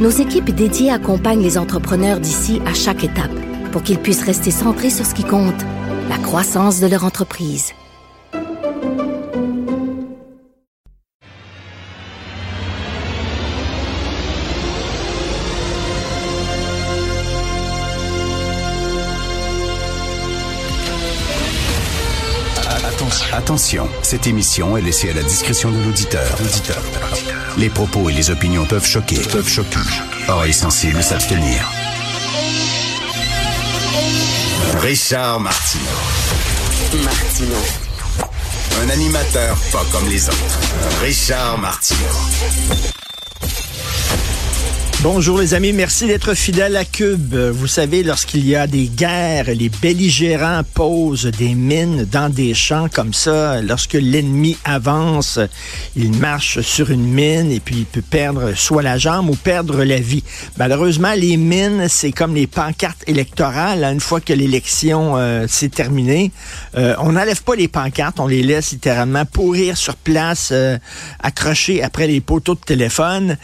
nos équipes dédiées accompagnent les entrepreneurs d'ici à chaque étape pour qu'ils puissent rester centrés sur ce qui compte, la croissance de leur entreprise. Attention, cette émission est laissée à la discrétion de l'auditeur. Les propos et les opinions peuvent choquer. Peuvent choquer. Oreilles sensibles s'abstenir. Richard Martineau. Martino. Un animateur pas comme les autres. Richard Martineau. Bonjour les amis, merci d'être fidèles à Cube. Vous savez, lorsqu'il y a des guerres, les belligérants posent des mines dans des champs comme ça. Lorsque l'ennemi avance, il marche sur une mine et puis il peut perdre soit la jambe ou perdre la vie. Malheureusement, les mines, c'est comme les pancartes électorales. Une fois que l'élection euh, s'est terminée, euh, on n'enlève pas les pancartes, on les laisse littéralement pourrir sur place, euh, accrochées après les poteaux de téléphone.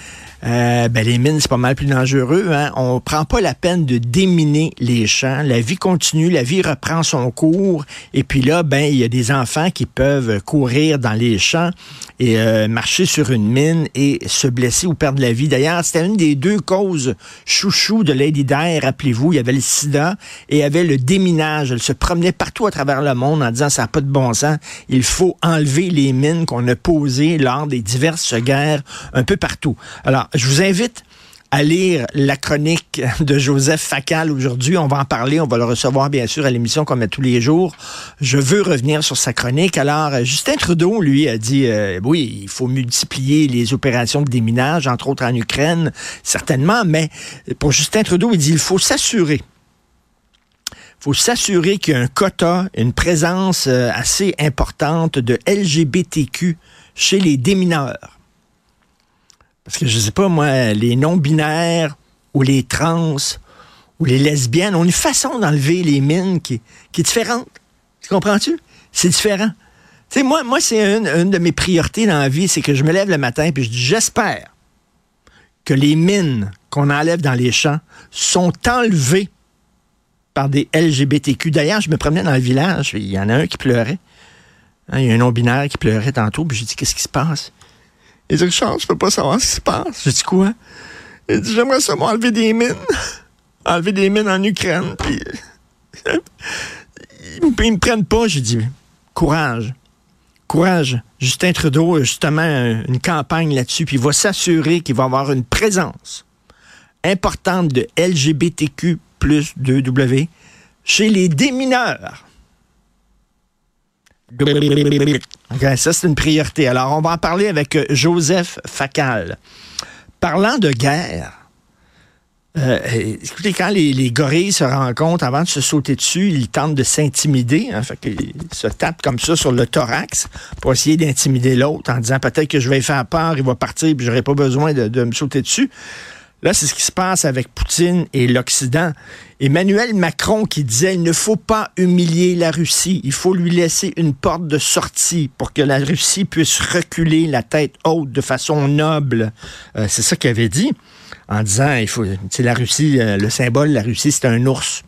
Euh, ben les mines, c'est pas mal plus dangereux. Hein? On prend pas la peine de déminer les champs. La vie continue, la vie reprend son cours. Et puis là, ben il y a des enfants qui peuvent courir dans les champs et euh, marcher sur une mine et se blesser ou perdre la vie. D'ailleurs, c'était une des deux causes chouchou de Lady Di. Rappelez-vous, il y avait le sida et il y avait le déminage. Elle se promenait partout à travers le monde en disant ça n'a pas de bon sens. Il faut enlever les mines qu'on a posées lors des diverses guerres un peu partout. Alors, je vous invite à lire la chronique de Joseph Facal aujourd'hui. On va en parler, on va le recevoir bien sûr à l'émission comme à tous les jours. Je veux revenir sur sa chronique. Alors, Justin Trudeau, lui, a dit, euh, oui, il faut multiplier les opérations de déminage, entre autres en Ukraine, certainement, mais pour Justin Trudeau, il dit, il faut s'assurer faut s'assurer qu'il y a un quota, une présence euh, assez importante de LGBTQ chez les démineurs. Parce que je sais pas, moi, les non-binaires ou les trans ou les lesbiennes ont une façon d'enlever les mines qui, est différente. Tu comprends-tu? C'est différent. Tu sais, moi, moi c'est une, de mes priorités dans la vie, c'est que je me lève le matin et je dis, j'espère que les mines qu'on enlève dans les champs sont enlevées par des LGBTQ. D'ailleurs, je me promenais dans le village, il y en a un qui pleurait. Hein, il y a un non-binaire qui pleurait tantôt, puis j'ai dit, qu'est-ce qui se passe? Il dit, Richard, je peux pas savoir ce qui se passe. J'ai dit, quoi? Il dit, j'aimerais seulement enlever des mines. enlever des mines en Ukraine. Puis, ils, me prennent pas. J'ai dit, courage. Courage. Justin Trudeau a justement une campagne là-dessus, puis il va s'assurer qu'il va avoir une présence importante de LGBTQ plus 2W chez les démineurs ça, c'est une priorité. Alors, on va en parler avec euh, Joseph Facal. Parlant de guerre, euh, écoutez, quand les, gorilles se rencontrent, avant de se sauter dessus, ils tentent de s'intimider. Hein, fait ils se tapent comme ça sur le thorax pour essayer d'intimider l'autre en disant peut-être que je vais faire peur, il va partir, puis j'aurai pas besoin de me sauter dessus. Là, c'est ce qui se passe avec Poutine et l'Occident. Emmanuel Macron qui disait il ne faut pas humilier la Russie, il faut lui laisser une porte de sortie pour que la Russie puisse reculer la tête haute de façon noble. Euh, c'est ça qu'il avait dit en disant il faut, la Russie, euh, le symbole, la Russie, c'est un ours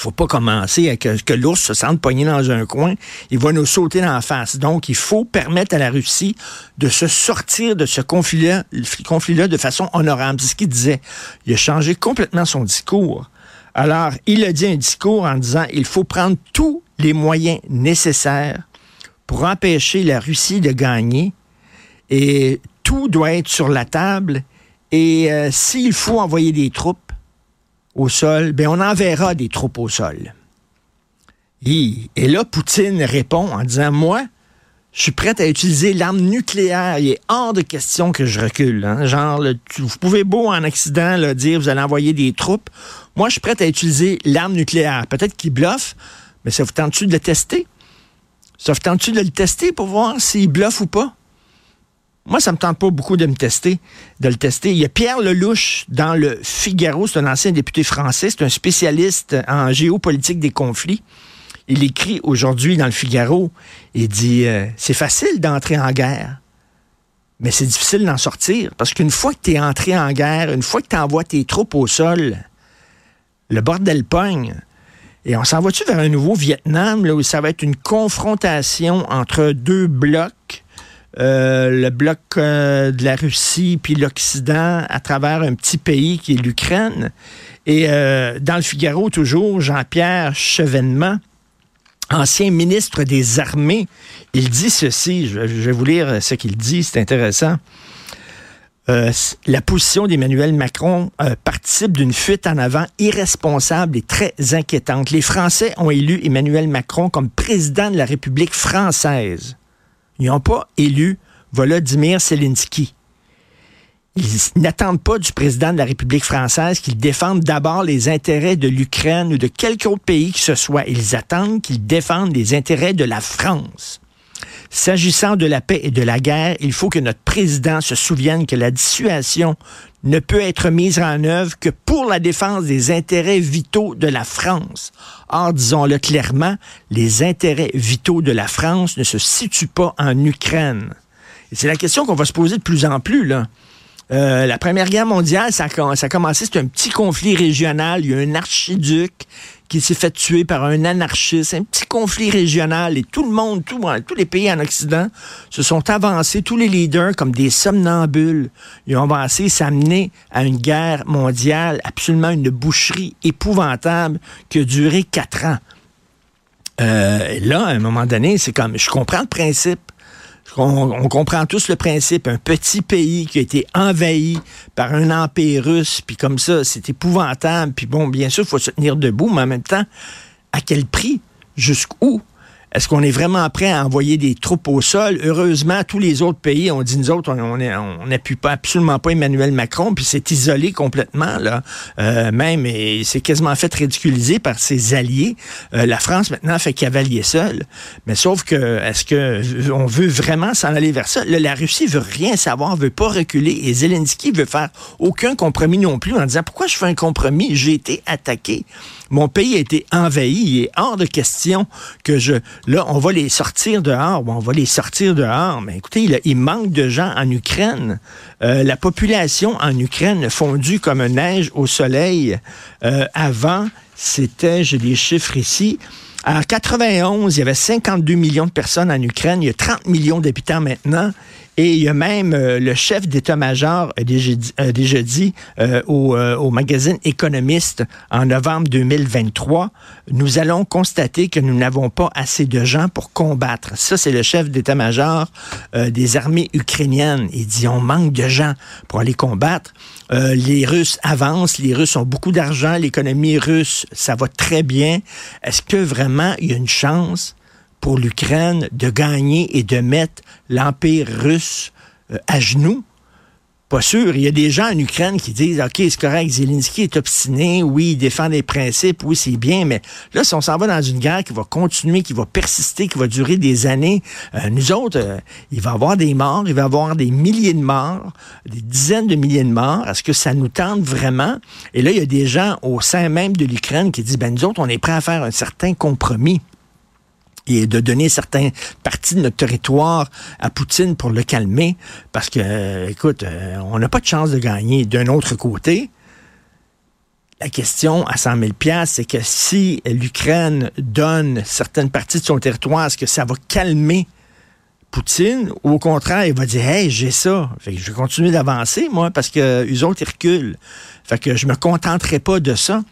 faut pas commencer à que, l'ours se sente poigné dans un coin. Il va nous sauter dans la face. Donc, il faut permettre à la Russie de se sortir de ce conflit-là conflit de façon honorable. C'est ce qu'il disait. Il a changé complètement son discours. Alors, il a dit un discours en disant il faut prendre tous les moyens nécessaires pour empêcher la Russie de gagner et tout doit être sur la table. Et euh, s'il faut envoyer des troupes, au sol, ben on enverra des troupes au sol. Et, là, Poutine répond en disant, moi, je suis prête à utiliser l'arme nucléaire. Il est hors de question que je recule. Hein. Genre, vous pouvez beau en accident là, dire vous allez envoyer des troupes. Moi, je suis prête à utiliser l'arme nucléaire. Peut-être qu'il bluffe, mais ça vous tente-tu de le tester? Ça vous tente-tu de le tester pour voir s'il bluffe ou pas? Moi, ça me tente pas beaucoup de me tester, de le tester. Il y a Pierre Lelouch dans le Figaro, c'est un ancien député français, c'est un spécialiste en géopolitique des conflits. Il écrit aujourd'hui dans le Figaro, il dit euh, c'est facile d'entrer en guerre, mais c'est difficile d'en sortir parce qu'une fois que tu es entré en guerre, une fois que tu envoies tes troupes au sol, le bordel pogne. Et on s'en va-tu vers un nouveau Vietnam là, où ça va être une confrontation entre deux blocs? Euh, le bloc euh, de la Russie puis l'Occident à travers un petit pays qui est l'Ukraine. Et euh, dans le Figaro, toujours, Jean-Pierre Chevènement, ancien ministre des Armées, il dit ceci, je, vais vous lire ce qu'il dit, c'est intéressant. la position d'Emmanuel Macron participe d'une fuite en avant irresponsable et très inquiétante. Les Français ont élu Emmanuel Macron comme président de la République française. Ils n'ont pas élu Volodymyr Zelensky. Ils n'attendent pas du président de la République française qu'il défende d'abord les intérêts de l'Ukraine ou de quelque autre pays que ce soit. Ils attendent qu'il défende les intérêts de la France. S'agissant de la paix et de la guerre, il faut que notre président se souvienne que la dissuasion ne peut être mise en œuvre que pour la défense des intérêts vitaux de la France. Or, disons-le clairement, les intérêts vitaux de la France ne se situent pas en Ukraine. c'est la question qu'on va se poser de plus en plus. Euh, la Première Guerre mondiale, ça ça a commencé, c'est un petit conflit régional. Il y a un archiduc qui s'est fait tuer par un anarchiste, un petit conflit régional et tout le monde, tout, tous les pays en Occident se sont avancés, tous les leaders comme des somnambules. Ils ont avancé, s'amener à une guerre mondiale, absolument une boucherie épouvantable qui a duré quatre ans. Euh, là, à un moment donné, c'est comme, je comprends le principe. On, comprend tous le principe. Un petit pays qui a été envahi par un empire russe, puis comme ça, c'est épouvantable. Puis bon, bien sûr, il faut se tenir debout, mais en même temps, à quel prix? Jusqu'où? Est-ce qu'on est vraiment prêt à envoyer des troupes au sol? Heureusement, tous les autres pays ont dit, nous autres, on n'appuie pas absolument pas Emmanuel Macron, puis c'est isolé complètement, là. Euh, même, et c'est quasiment fait ridiculiser par ses alliés. Euh, la France, maintenant, fait cavalier seul. Mais sauf que, est-ce que on veut vraiment s'en aller vers ça? la Russie veut rien savoir, veut pas reculer, et Zelensky veut faire aucun compromis non plus en disant, pourquoi je fais un compromis? J'ai été attaqué. Mon pays a été envahi. Il est hors de question que je... Là, on va les sortir dehors. on va les sortir dehors. Mais écoutez, il, manque de gens en Ukraine. Euh, la population en Ukraine fondue comme neige au soleil. Euh, avant, c'était, j'ai des chiffres ici, en 91, il y avait 52 millions de personnes en Ukraine. Il y a 30 millions d'habitants maintenant. Et il y a même euh, le chef d'état-major déjà dit, euh, au, euh, au, magazine Économiste en novembre 2023, nous allons constater que nous n'avons pas assez de gens pour combattre. Ça, c'est le chef d'état-major des armées ukrainiennes. Il dit, on manque de gens pour aller combattre. les Russes avancent, les Russes ont beaucoup d'argent, l'économie russe, ça va très bien. Est-ce que vraiment il y a une chance pour l'Ukraine de gagner et de mettre l'Empire russe euh, à genoux? Pas sûr. Il y a des gens en Ukraine qui disent, OK, c'est correct, Zelensky est obstiné, oui, il défend des principes, oui, c'est bien, mais là, si on s'en va dans une guerre qui va continuer, qui va persister, qui va durer des années, euh, nous autres, euh, il va y avoir des morts, il va y avoir des milliers de morts, des dizaines de milliers de morts. Est-ce que ça nous tente vraiment? Et là, il y a des gens au sein même de l'Ukraine qui disent, ben, nous autres, on est prêts à faire un certain compromis et de donner certaines parties de notre territoire à Poutine pour le calmer, parce que, euh, écoute, euh, on n'a pas de chance de gagner. D'un autre côté, la question à 100 000 c'est que si l'Ukraine donne certaines parties de son territoire, est-ce que ça va calmer Poutine ou au contraire, il va dire Hey, j'ai ça. Je vais continuer d'avancer, moi, parce que eux autres, ils reculent. Fait que je me contenterai pas de ça.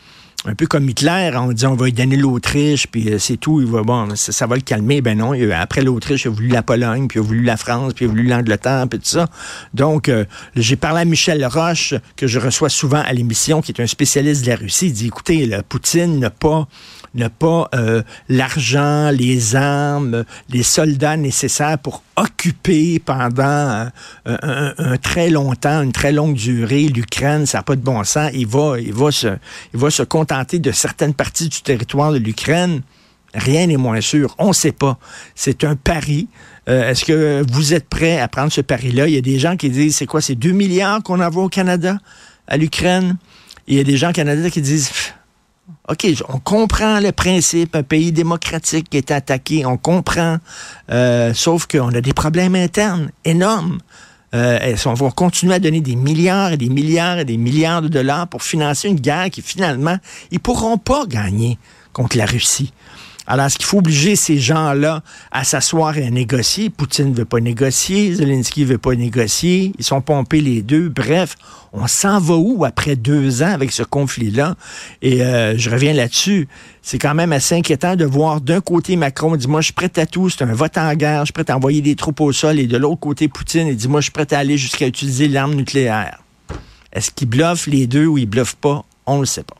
Un peu comme Hitler, on dit on va lui donner l'Autriche, puis euh, c'est tout, il va, bon, ça, va le calmer. Ben non, après l'Autriche, il a voulu la Pologne, puis il a voulu la France, puis il a voulu l'Angleterre, puis tout ça. Donc, euh, j'ai parlé à Michel Roche, que je reçois souvent à l'émission, qui est un spécialiste de la Russie. Il dit, écoutez, Poutine n'a pas n'a pas euh, l'argent, les armes, les soldats nécessaires pour occuper pendant un, un, très longtemps, une très longue durée l'Ukraine. Ça n'a pas de bon sens. Il va, il va se, il va se contenter de certaines parties du territoire de l'Ukraine. Rien n'est moins sûr. On ne sait pas. C'est un pari. Euh, est-ce que vous êtes prêt à prendre ce pari-là? Il y a des gens qui disent, c'est quoi, c'est 2 milliards qu'on envoie au Canada, à l'Ukraine? Il y a des gens au Canada qui disent, OK, on comprend le principe, un pays démocratique qui est attaqué, on comprend, euh, sauf qu'on a des problèmes internes énormes. Euh, on va continuer à donner des milliards et des milliards et des milliards de dollars pour financer une guerre qui finalement, ils pourront pas gagner contre la Russie? Alors, est-ce qu'il faut obliger ces gens-là à s'asseoir et à négocier? Poutine ne veut pas négocier, Zelensky ne veut pas négocier, ils sont pompés les deux. Bref, on s'en va où après deux ans avec ce conflit-là? Et euh, je reviens là-dessus. C'est quand même assez inquiétant de voir d'un côté Macron dit Moi, je suis prêt à tout, c'est un vote en guerre, je suis prêt à envoyer des troupes au sol, et de l'autre côté, Poutine, il dit Moi, je suis prêt à aller jusqu'à utiliser l'arme nucléaire. Est-ce qu'il bluffe les deux ou il bluffe pas? On ne le sait pas.